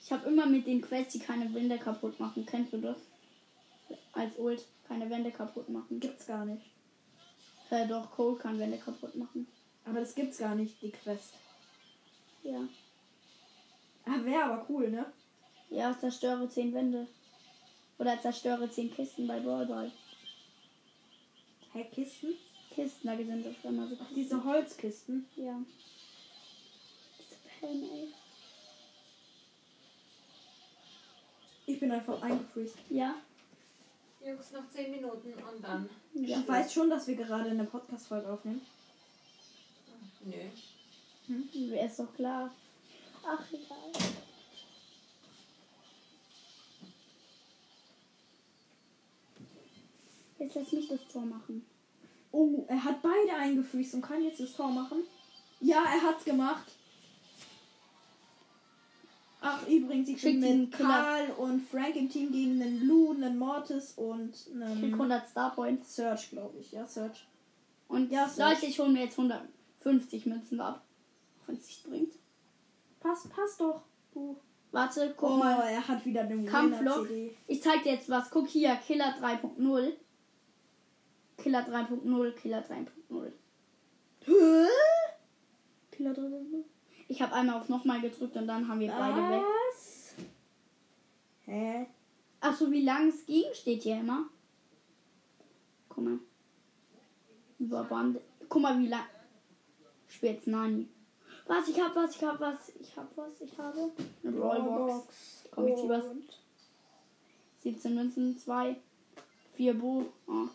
[SPEAKER 2] Ich habe immer mit den Quests, die keine Wände kaputt machen. Kennst du das? Als Ult keine Wände kaputt machen.
[SPEAKER 1] Gibt's gar nicht.
[SPEAKER 2] Äh, doch, Cole kann Wände kaputt machen.
[SPEAKER 1] Aber das gibt's gar nicht, die Quest.
[SPEAKER 2] Ja.
[SPEAKER 1] Ah, wäre aber cool, ne?
[SPEAKER 2] Ja, zerstöre 10 Wände. Oder zerstöre 10 Kisten bei Brawl Ball.
[SPEAKER 1] Hä, Kisten?
[SPEAKER 2] Kisten, da sind doch immer so
[SPEAKER 1] Ach, diese Holzkisten.
[SPEAKER 2] Ja. Diese Pen, ey.
[SPEAKER 1] Ich bin einfach eingefriest.
[SPEAKER 2] Ja.
[SPEAKER 3] Jungs, noch 10 Minuten und dann.
[SPEAKER 2] Ja.
[SPEAKER 1] Ich weiß schon, dass wir gerade eine Podcast-Folge aufnehmen.
[SPEAKER 3] Nö.
[SPEAKER 2] Wäre ist doch klar. Ach, egal. Jetzt lass mich das Tor machen.
[SPEAKER 1] Oh, er hat beide eingefriest und kann jetzt das Tor machen. Ja, er hat's gemacht. Ach, übrigens, ich bin
[SPEAKER 2] den
[SPEAKER 1] mit. Karl und Frank im Team gegen einen Lou, einen Mortis und
[SPEAKER 2] Krieg
[SPEAKER 1] einen
[SPEAKER 2] 100 Star Points.
[SPEAKER 1] Search, glaube ich. Ja, Search.
[SPEAKER 2] Und
[SPEAKER 1] Ja, so.
[SPEAKER 2] Leute, ich hole mir jetzt 150 Münzen ab. Wenn es sich bringt.
[SPEAKER 1] Passt, passt doch. Du.
[SPEAKER 2] Warte, guck
[SPEAKER 1] Oh,
[SPEAKER 2] mal.
[SPEAKER 1] er hat wieder den
[SPEAKER 2] Kampflok.
[SPEAKER 1] CD.
[SPEAKER 2] Ich zeig dir jetzt was. Guck hier, Killer 3.0. Killer 3.0, Killer 3.0.
[SPEAKER 1] Hä?
[SPEAKER 2] Killer 3.0. Ich habe einmal auf nochmal gedrückt und dann haben wir beide weg.
[SPEAKER 1] Was? Hä?
[SPEAKER 2] Achso, wie lang es ging, steht hier immer. Guck mal. Über Bande. Guck mal, wie lang. Ich spiel jetzt Nani. Was, ich hab was, ich hab was, ich hab was, ich habe. Eine Rollbox. Komm, ich zieh was.
[SPEAKER 1] Und
[SPEAKER 2] 17 Münzen, 2, 4 Bo, oh.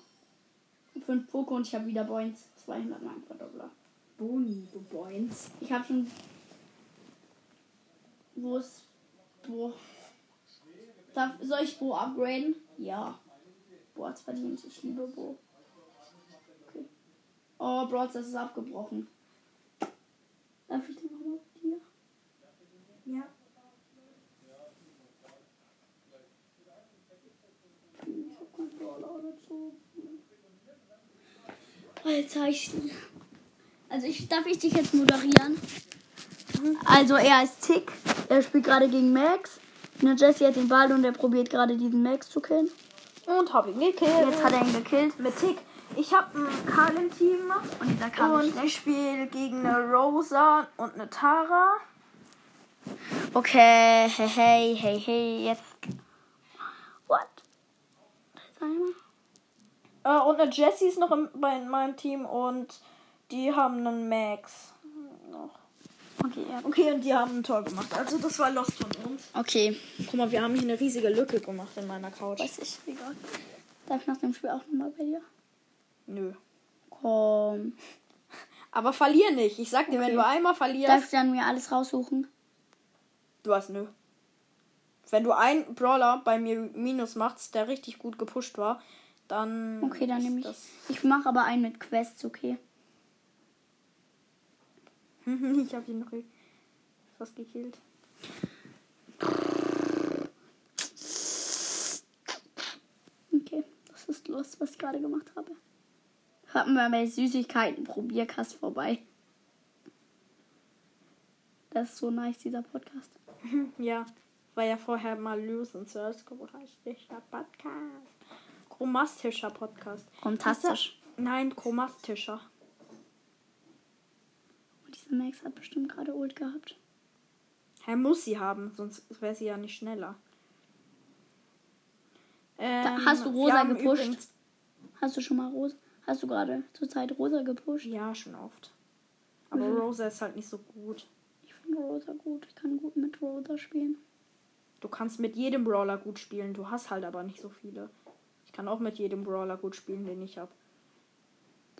[SPEAKER 2] 5 Poco und ich habe wieder Points. 200 Mal Verdoppler.
[SPEAKER 1] Boni, du Boins.
[SPEAKER 2] Ich habe schon. Wo ist Bo? Darf, soll ich Bo upgraden? Ja. Bo hat's verdient. Ich liebe Bo. Okay. Oh, Broads, das ist abgebrochen. Darf ich den nochmal mit dir?
[SPEAKER 1] Ja.
[SPEAKER 2] Dazu. Alter, ich. Also ich darf ich dich jetzt moderieren. Also er ist Tick. Er spielt gerade gegen Max. Ne, Jesse hat den Ball und er probiert gerade diesen Max zu killen.
[SPEAKER 1] Und hab ihn gekillt.
[SPEAKER 2] Jetzt hat er ihn gekillt.
[SPEAKER 1] mit Tick. Ich habe einen Karl im Team
[SPEAKER 2] Und dieser Karl
[SPEAKER 1] und ich spiele gegen eine Rosa und eine Tara.
[SPEAKER 2] Okay, hey, hey, hey, hey, jetzt. What?
[SPEAKER 1] Äh, und eine Jessie ist noch im, bei in meinem Team und die haben einen Max. Noch.
[SPEAKER 2] Okay, ja.
[SPEAKER 1] Okay, und die haben ein Tor gemacht. Also das war Lost von uns.
[SPEAKER 2] Okay,
[SPEAKER 1] Guck mal, wir haben hier eine riesige Lücke gemacht in meiner Couch.
[SPEAKER 2] weiß ich, egal. Darf ich nach dem Spiel auch nochmal bei dir?
[SPEAKER 1] Nö.
[SPEAKER 2] Komm.
[SPEAKER 1] Aber verlier nicht. Ich sag dir,
[SPEAKER 2] Okay.
[SPEAKER 1] wenn du einmal verlierst.
[SPEAKER 2] Darf ich dann mir alles raussuchen?
[SPEAKER 1] Du hast nö. Wenn du einen Brawler bei mir Minus machst, der richtig gut gepusht war, dann.
[SPEAKER 2] Okay, dann nehme ich.
[SPEAKER 1] das-
[SPEAKER 2] Ich mache aber einen mit Quests, okay? <laughs>
[SPEAKER 1] ich hab ihn noch fast gekillt.
[SPEAKER 2] Okay, das ist los, was ich gerade gemacht habe. Hört mal bei Süßigkeiten Probierkast vorbei. Das ist so nice, dieser Podcast. <laughs>
[SPEAKER 1] Ja, war ja vorher mal and Search chromastischer Podcast. Chromastischer Podcast.
[SPEAKER 2] Fantastisch.
[SPEAKER 1] Nein, chromastischer.
[SPEAKER 2] Und dieser Max hat bestimmt gerade Ult gehabt.
[SPEAKER 1] Er muss sie haben, sonst wäre sie ja nicht schneller. Ähm,
[SPEAKER 2] hast du Rosa gepusht? Hast du schon mal Rosa? Hast du gerade zur Zeit Rosa gepusht?
[SPEAKER 1] Ja, schon oft. Aber
[SPEAKER 2] Mhm.
[SPEAKER 1] Rosa ist halt nicht so gut.
[SPEAKER 2] Ich finde Rosa gut. Ich kann gut mit Rosa spielen.
[SPEAKER 1] Du kannst mit jedem Brawler gut spielen, du hast halt aber nicht so viele. Ich kann auch mit jedem Brawler gut spielen, den ich habe.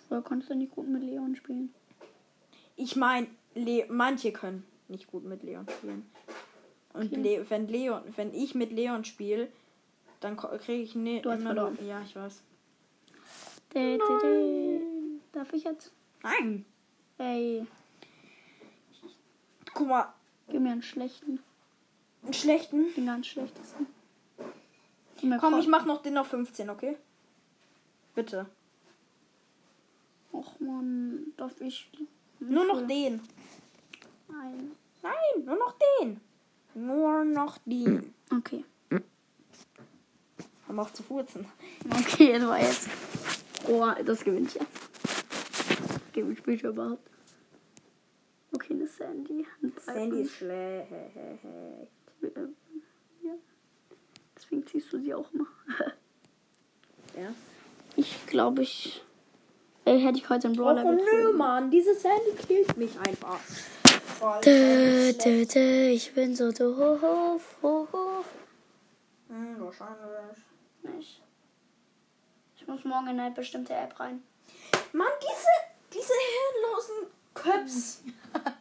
[SPEAKER 2] Vorher konntest du nicht gut mit Leon spielen.
[SPEAKER 1] Ich meine, Le manche können nicht gut mit Leon spielen. Und
[SPEAKER 2] Okay.
[SPEAKER 1] Le wenn Leon, wenn ich mit Leon spiele, dann kriege ich ne
[SPEAKER 2] Du hast verloren.
[SPEAKER 1] Ja, ich weiß.
[SPEAKER 2] Dä. Darf ich jetzt?
[SPEAKER 1] Nein.
[SPEAKER 2] Ey,
[SPEAKER 1] Guck mal,
[SPEAKER 2] gib mir einen schlechten.
[SPEAKER 1] einen schlechten.
[SPEAKER 2] Den ganz schlechtesten.
[SPEAKER 1] Komm,
[SPEAKER 2] Cor-
[SPEAKER 1] ich mach noch den auf 15, okay? Bitte.
[SPEAKER 2] Och, man, darf ich.
[SPEAKER 1] Nur noch den.
[SPEAKER 2] Nein.
[SPEAKER 1] Nein, nur noch den. Nur noch den.
[SPEAKER 2] Okay.
[SPEAKER 1] Hör mal auf zu furzen.
[SPEAKER 2] Okay, das war jetzt. Oh, das gewinnt ja. Gewinnt später überhaupt. Okay, eine Sandy.
[SPEAKER 1] Sandy ist schlecht.
[SPEAKER 2] Ja. Deswegen ziehst du sie auch mal. <laughs>
[SPEAKER 1] Ja.
[SPEAKER 2] Ich glaube, ich. Ey, hätte ich heute einen
[SPEAKER 1] Oh,
[SPEAKER 2] Brawler
[SPEAKER 1] nö,
[SPEAKER 2] gezogen.
[SPEAKER 1] Mann. Diese Sandy killt mich einfach.
[SPEAKER 2] Dö, dö, dö, ich bin so doof. doof.
[SPEAKER 1] Hm, wahrscheinlich.
[SPEAKER 2] Nicht. Ich muss morgen in eine bestimmte App rein.
[SPEAKER 1] Mann, diese, diese hirnlosen Köps. <laughs>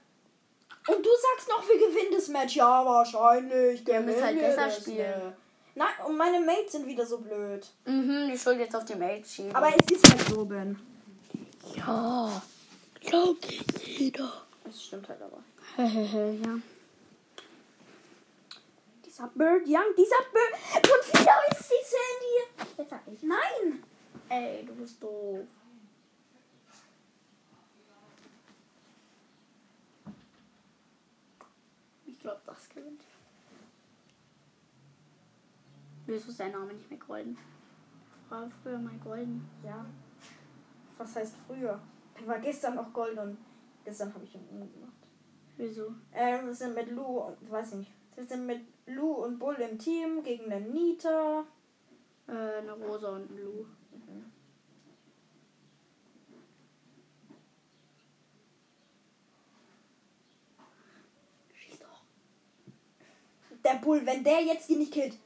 [SPEAKER 1] Und du sagst noch, wir gewinnen das Match. Ja, wahrscheinlich.
[SPEAKER 2] Wir müssen halt
[SPEAKER 1] gewinnen wir
[SPEAKER 2] besser
[SPEAKER 1] das,
[SPEAKER 2] spielen.
[SPEAKER 1] ne? Nein, und meine Mates sind wieder so blöd.
[SPEAKER 2] Mhm, die Schuld jetzt auf die Mail schieben.
[SPEAKER 1] Aber es ist halt so, Ben.
[SPEAKER 2] ja, glaubt jeder.
[SPEAKER 1] Das stimmt halt aber. <laughs>
[SPEAKER 2] ja.
[SPEAKER 1] Dieser Bird Young, dieser Bird. Und wieder ist die Sandy. Nein.
[SPEAKER 2] Ey, du bist doof. Ich glaube, das gewinnt. Wieso ist dein Name nicht mehr golden? War früher mal golden.
[SPEAKER 1] Ja. Was heißt früher? Er war gestern noch Gold und gestern habe ich ihn umgemacht.
[SPEAKER 2] Wieso?
[SPEAKER 1] Ähm, wir sind mit Lou und weiß ich nicht. Wir sind mit Lou und Bull im Team gegen den Nita.
[SPEAKER 2] Äh, eine Rosa und ein Lu. Schieß doch.
[SPEAKER 1] Der Bull, wenn der jetzt die nicht killt.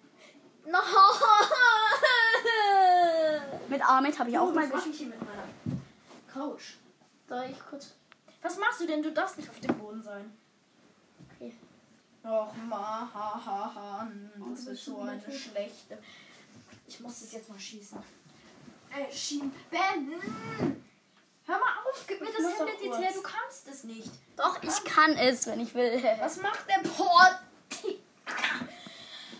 [SPEAKER 2] No. <laughs> Mit Ahmed habe ich auch mal gespielt.
[SPEAKER 1] ich hier mit meiner Couch.
[SPEAKER 2] Soll ich kurz.
[SPEAKER 1] Was machst du denn? Du darfst nicht auf dem Boden sein.
[SPEAKER 2] Okay.
[SPEAKER 1] Och, ma, ha, ha, ha.
[SPEAKER 2] Oh,
[SPEAKER 1] Das ist so eine
[SPEAKER 2] tot.
[SPEAKER 1] schlechte. Ich muss das jetzt mal schießen. Äh, schieben. Ben! Hör mal auf, gib mir
[SPEAKER 2] Ich
[SPEAKER 1] das Tablet jetzt her. Du kannst es nicht.
[SPEAKER 2] Doch, ich kann es, wenn ich will.
[SPEAKER 1] Was macht der Port?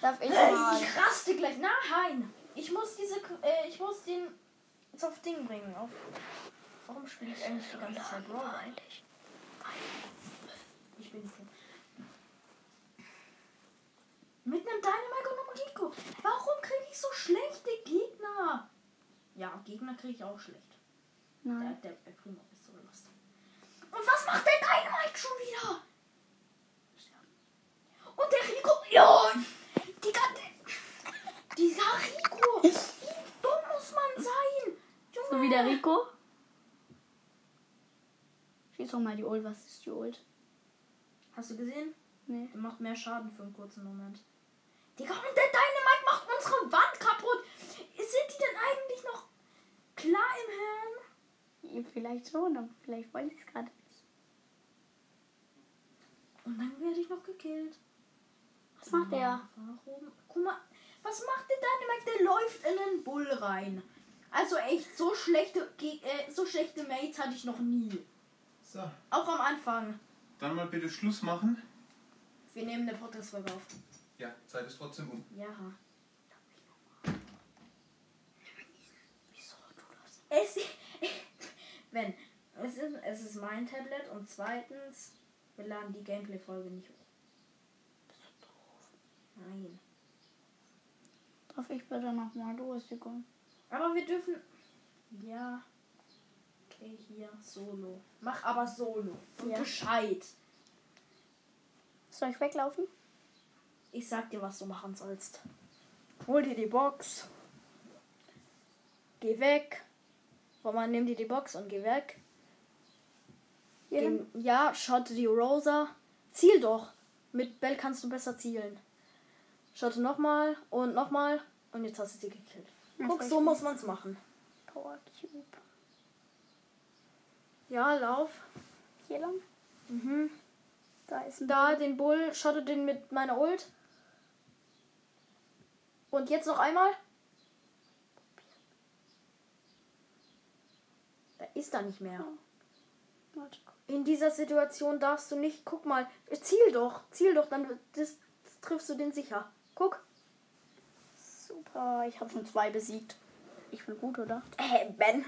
[SPEAKER 2] Darf ich mal?
[SPEAKER 1] Ich raste gleich. Nein! Ich muss diese. Äh, ich muss den. Jetzt auf Ding bringen. Auf. Warum spiele ich eigentlich die ganze Zeit Brawler? Ich bin hier. Mit einem Dynamite und einem Rico. Warum kriege ich so schlechte Gegner? Ja, Gegner kriege ich auch schlecht. Der,
[SPEAKER 2] Nein.
[SPEAKER 1] der, der Primo ist so lost. Und was macht der Dynamite schon wieder? Und der Rico. Ja! Die ganze. Dieser Rico. Wie dumm muss man sein? Junge.
[SPEAKER 2] So wie der Rico. Schieß doch mal die Ult. Was ist die Ult?
[SPEAKER 1] Hast du gesehen?
[SPEAKER 2] Nee.
[SPEAKER 1] Der macht mehr Schaden für einen kurzen Moment. Digga, und der Dynamite macht unsere Wand kaputt. Sind die denn eigentlich noch klar im Hirn?
[SPEAKER 2] Vielleicht schon, aber vielleicht wollen sie es gerade nicht.
[SPEAKER 1] Und dann werde ich noch gekillt.
[SPEAKER 2] Was macht der?
[SPEAKER 1] Warum? Guck mal, was macht der Dynamite? Der läuft in den Bull rein. Also echt, so schlechte, äh, so schlechte Mates hatte ich noch nie.
[SPEAKER 4] So,
[SPEAKER 1] Auch am Anfang.
[SPEAKER 4] dann mal bitte Schluss machen.
[SPEAKER 1] Wir nehmen eine Podcast-Folge auf.
[SPEAKER 4] Ja, Zeit ist trotzdem um.
[SPEAKER 1] Ja.
[SPEAKER 2] Wieso? Du darfst.
[SPEAKER 1] Es, <laughs> wenn, es ist, es ist mein Tablet und zweitens, wir laden die Gameplay-Folge nicht hoch. Nein.
[SPEAKER 2] Darf ich bitte nochmal durchkommen?
[SPEAKER 1] Aber wir dürfen. Ja. Okay, hier, Solo. Mach aber Solo. Und
[SPEAKER 2] Ja.
[SPEAKER 1] Bescheid.
[SPEAKER 2] Soll ich weglaufen?
[SPEAKER 1] Ich sag dir, was du machen sollst. Hol dir die Box. Geh weg. Roman, nimm dir die Box und geh weg. Geh, ja, schotte die Rosa. Ziel doch. Mit Bell kannst du besser zielen. Schotte nochmal und nochmal. Und jetzt hast du sie gekillt. Guck, so muss man's machen.
[SPEAKER 2] Power Cube.
[SPEAKER 1] Ja, lauf.
[SPEAKER 2] Hier lang?
[SPEAKER 1] Mhm.
[SPEAKER 2] Da ist ein
[SPEAKER 1] Da den Bull, schotte den mit meiner Ult. Und jetzt noch einmal. Da ist er nicht mehr.
[SPEAKER 2] Warte.
[SPEAKER 1] In dieser Situation darfst du nicht. Guck mal, ziel doch, ziel doch, dann das, das triffst du den sicher. Guck.
[SPEAKER 2] Super, ich habe schon zwei besiegt. Ich bin gut, oder?
[SPEAKER 1] Äh, Ben.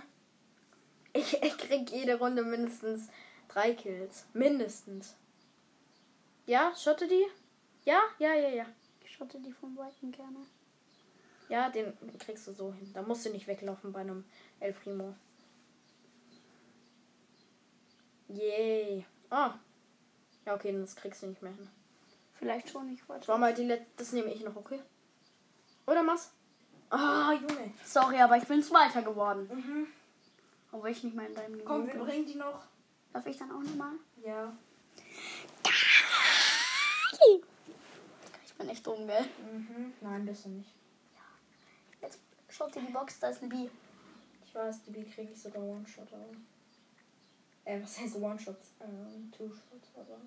[SPEAKER 1] Ich, ich krieg jede Runde mindestens drei Kills. Mindestens. Ja, schotte die? Ja, ja, ja, ja.
[SPEAKER 2] Ich schotte die von Weitem gerne.
[SPEAKER 1] Ja, den kriegst du so hin. Da musst du nicht weglaufen bei einem El Primo. Yay. Ah. Ja, okay, das kriegst du nicht mehr hin.
[SPEAKER 2] Vielleicht schon, ich wollte.
[SPEAKER 1] Schau mal, die letzte. Das nehme ich noch, okay? Oder was? Ah, Junge.
[SPEAKER 2] Sorry, aber ich bin Zweiter geworden.
[SPEAKER 1] Mhm.
[SPEAKER 2] Obwohl ich nicht mal in deinem Niveau
[SPEAKER 1] Komm, wir
[SPEAKER 2] bin.
[SPEAKER 1] bringen die noch.
[SPEAKER 2] Darf ich dann auch nochmal?
[SPEAKER 1] Ja.
[SPEAKER 2] Ich bin echt dumm, gell?
[SPEAKER 1] Mhm. Nein, bist du nicht.
[SPEAKER 2] Jetzt schaut dir die Box, da ist eine B.
[SPEAKER 1] Ich weiß, die B kriege ich sogar One-Shot, aber. Äh, was heißt One-Shot? Ähm, Two-Shot, aber.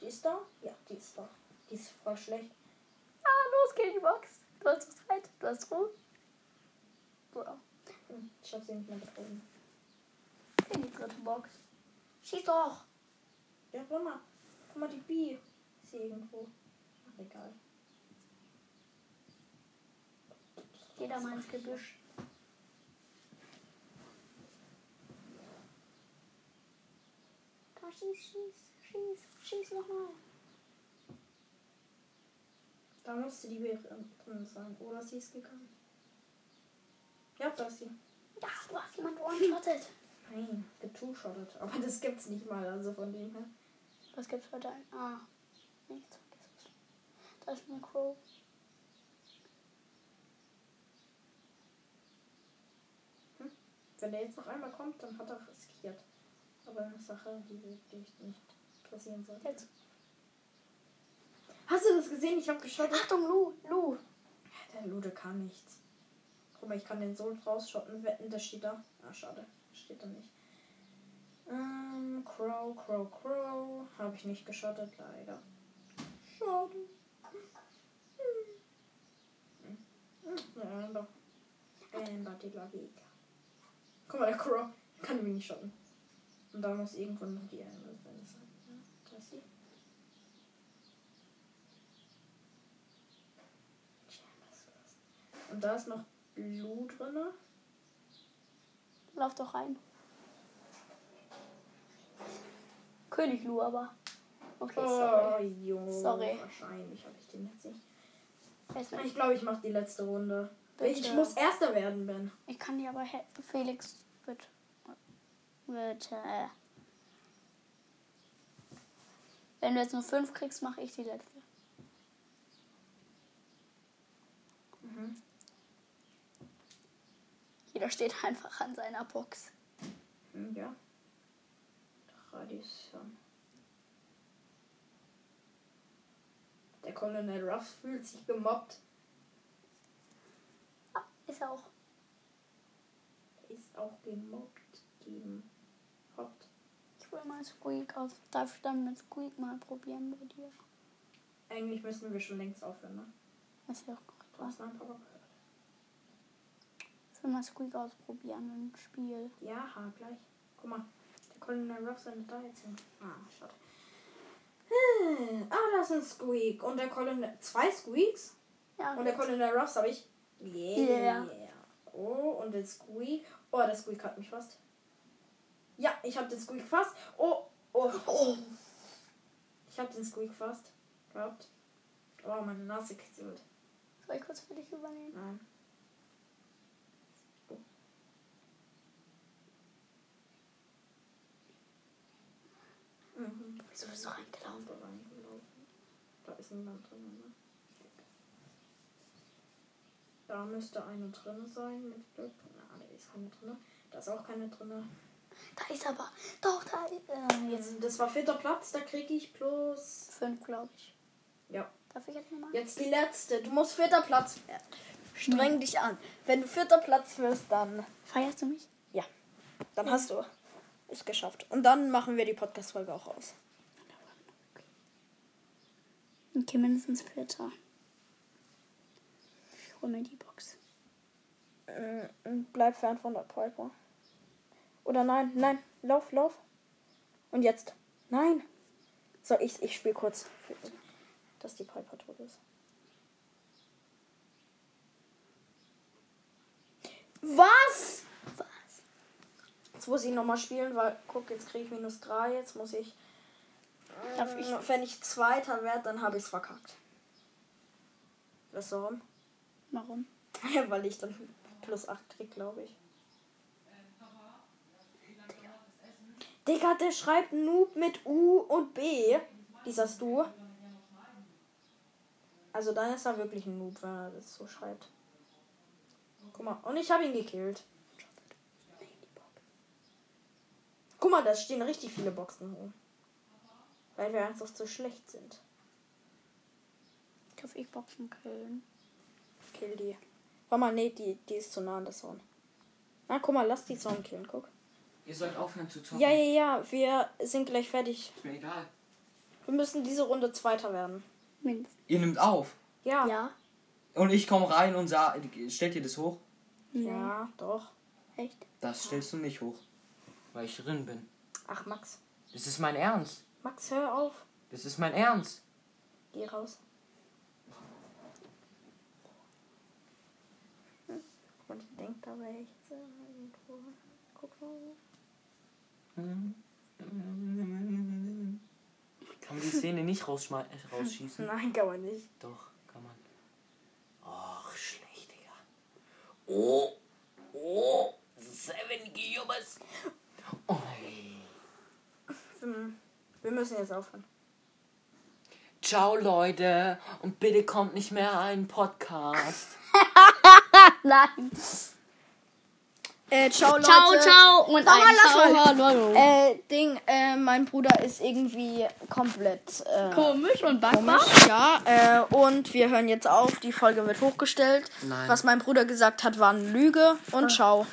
[SPEAKER 1] Die ist da? Ja, die ist da. Die ist voll schlecht.
[SPEAKER 2] Ah, los, kill die Box. Du hast Zeit, du hast Ruhe. Wow.
[SPEAKER 1] Ich hab sie nicht mehr getroffen.
[SPEAKER 2] Kill die dritte Box. Schieß doch.
[SPEAKER 1] Ja, guck mal. Guck mal, die B ist hier irgendwo. Ach, egal.
[SPEAKER 2] Geh da mal ins Gebüsch. Da schieß, schieß, schieß, schieß nochmal.
[SPEAKER 1] Da musste die B drin sein. Oder sie ist gegangen. Ja, da ist sie.
[SPEAKER 2] Ja, du hast jemand one-shottet.
[SPEAKER 1] Nein, getwo-shottet. Aber das gibt's nicht mal, also von dem her.
[SPEAKER 2] Was gibt's dein? Ah, nichts. Da ist eine Crow.
[SPEAKER 1] Wenn der jetzt noch einmal kommt, dann hat er riskiert. Aber eine Sache, die wirklich nicht passieren soll.
[SPEAKER 2] Jetzt.
[SPEAKER 1] Hast du das gesehen? Ich habe geschottet.
[SPEAKER 2] Achtung, Lu, Lu.
[SPEAKER 1] Der Lude kann nichts. Guck mal, ich kann den so rausschotten. Wetten, der steht da. Ah, schade. Steht da nicht. Ähm, Crow, Crow, Crow. Habe ich nicht geschottet, leider. Schade. Hm. Hm. Ja, doch. Amber, die Laviga. Guck mal, der Crow kann mich nicht schotten. Und da muss irgendwo noch die Amber sein. Ja, da ist sie. Die Amber ist los. Und da ist noch Blue drin.
[SPEAKER 2] Lauf doch rein. König Lu, aber. Okay,
[SPEAKER 1] Oh,
[SPEAKER 2] sorry.
[SPEAKER 1] Junge.
[SPEAKER 2] Sorry.
[SPEAKER 1] Wahrscheinlich habe ich den jetzt nicht. Ich glaube, ich mache die letzte Runde.
[SPEAKER 2] Bitte.
[SPEAKER 1] Ich muss Erster werden, Ben.
[SPEAKER 2] Ich kann dir aber helfen. Felix wird. wird äh, wenn du jetzt nur fünf kriegst, mache ich die letzte.
[SPEAKER 1] Mhm.
[SPEAKER 2] Jeder steht einfach an seiner Box.
[SPEAKER 1] Ja. Tradition. Der Colonel Ruff fühlt sich gemobbt.
[SPEAKER 2] Ah, ist auch.
[SPEAKER 1] Ist auch gemobbt. Gemobbt.
[SPEAKER 2] Ich will mal Squeak aus. Darf ich dann mit Squeak mal probieren bei dir?
[SPEAKER 1] Eigentlich müssen wir schon längst aufhören, ne?
[SPEAKER 2] Das ist ja auch korrekt.
[SPEAKER 1] Du hast gehört.
[SPEAKER 2] Ich will mal Squeak ausprobieren im Spiel.
[SPEAKER 1] Ja, ha, gleich. Guck mal. Der Colonel Ruff sendet da jetzt hin. Ah, schade. Ah, da ist ein Squeak. Und der Colonel. Zwei Squeaks?
[SPEAKER 2] Ja,
[SPEAKER 1] Und der Colonel Ruffs habe ich.
[SPEAKER 2] Yeah.
[SPEAKER 1] Oh, und den Squeak. Oh, der Squeak hat mich fast. Ja, ich habe den Squeak fast. Oh, oh, oh. Ich habe den Squeak fast gehabt. Oh, meine Nase kitzelt.
[SPEAKER 2] soll ich kurz für dich übernehmen?
[SPEAKER 1] Nein. Oh. Mhm.
[SPEAKER 2] Wieso bist du reingelaufen?
[SPEAKER 1] Da reingelaufen. Da ist niemand drin, ne? Da müsste eine drin sein mit Glück. Na, da ist keine drin. Da ist auch keine drin.
[SPEAKER 2] Da ist aber. Doch, da ist. Äh, jetzt
[SPEAKER 1] Das war vierter Platz, da kriege ich plus.
[SPEAKER 2] fünf, glaube ich.
[SPEAKER 1] Ja.
[SPEAKER 2] Darf ich jetzt nochmal?
[SPEAKER 1] Jetzt die letzte. Du musst vierter Platz werden. Streng dich an. Wenn du vierter Platz wirst, dann.
[SPEAKER 2] Feierst du mich?
[SPEAKER 1] Ja. Dann hast du es geschafft. Und dann machen wir die Podcast-Folge auch aus.
[SPEAKER 2] Okay, mindestens Vierter. Ich hol mir die Box.
[SPEAKER 1] Mm, Bleib fern von der Piper. Oder nein, nein. Lauf, lauf. Und jetzt. Nein. So, ich, ich spiele kurz, dass die Piper tot ist. Was?
[SPEAKER 2] Was?
[SPEAKER 1] Jetzt muss ich nochmal spielen, weil, guck, jetzt kriege ich minus 3. Jetzt muss ich.
[SPEAKER 2] Darf ich?
[SPEAKER 1] Wenn ich Zweiter werde, dann habe ich es verkackt. Weißt du warum?
[SPEAKER 2] Warum?
[SPEAKER 1] Ja, <laughs> weil ich dann plus 8 krieg, glaube ich. Digga, der schreibt Noob mit U und B. Dieser Stu. Also dann ist er wirklich ein Noob, wenn er das so schreibt. Guck mal, und ich habe ihn gekillt. Guck mal, da stehen richtig viele Boxen rum. Weil wir einfach so schlecht sind.
[SPEAKER 2] Darf ich Boxen killen?
[SPEAKER 1] Kill die. Warte mal, nee, die, die ist zu nah an der Zone. Na, guck mal, lass die Zone killen, guck.
[SPEAKER 5] Ihr sollt aufhören zu zocken.
[SPEAKER 1] Ja, ja, ja, wir sind gleich fertig.
[SPEAKER 5] Ist mir egal.
[SPEAKER 1] Wir müssen diese Runde Zweiter werden.
[SPEAKER 2] Mindestens.
[SPEAKER 5] Ihr nimmt auf.
[SPEAKER 1] Ja.
[SPEAKER 2] Ja.
[SPEAKER 5] Und ich komme rein und sag, stellt ihr das hoch?
[SPEAKER 1] Ja, doch.
[SPEAKER 2] Echt?
[SPEAKER 5] Das stellst du nicht hoch. Weil ich drin bin.
[SPEAKER 1] Ach, Max.
[SPEAKER 5] Das ist mein Ernst.
[SPEAKER 1] Max, hör auf.
[SPEAKER 5] Das ist mein Ernst.
[SPEAKER 1] Geh raus. Und ich denke dabei echt so irgendwo. Guck mal.
[SPEAKER 5] Kann man die Szene nicht äh, rausschießen?
[SPEAKER 1] Nein, kann man nicht.
[SPEAKER 5] Doch, kann man. Och, schlecht, Digga. Oh, oh, seven Giobers. Oh.
[SPEAKER 1] Wir müssen jetzt aufhören.
[SPEAKER 5] Ciao, Leute. Und bitte kommt nicht mehr ein Podcast. <laughs>
[SPEAKER 2] Nein.
[SPEAKER 1] Äh, ciao, Leute.
[SPEAKER 2] Ciao, ciao und
[SPEAKER 1] Mama,
[SPEAKER 2] ein
[SPEAKER 1] lass
[SPEAKER 2] Ciao,
[SPEAKER 1] mal.
[SPEAKER 2] hallo.
[SPEAKER 1] Äh, Ding, äh, mein Bruder ist irgendwie komplett, äh,
[SPEAKER 2] Komisch und backbar.
[SPEAKER 1] komisch. Ja, äh, und wir hören jetzt auf. Die Folge wird hochgestellt.
[SPEAKER 5] Nein.
[SPEAKER 1] Was mein Bruder gesagt hat, war eine Lüge. Und ciao.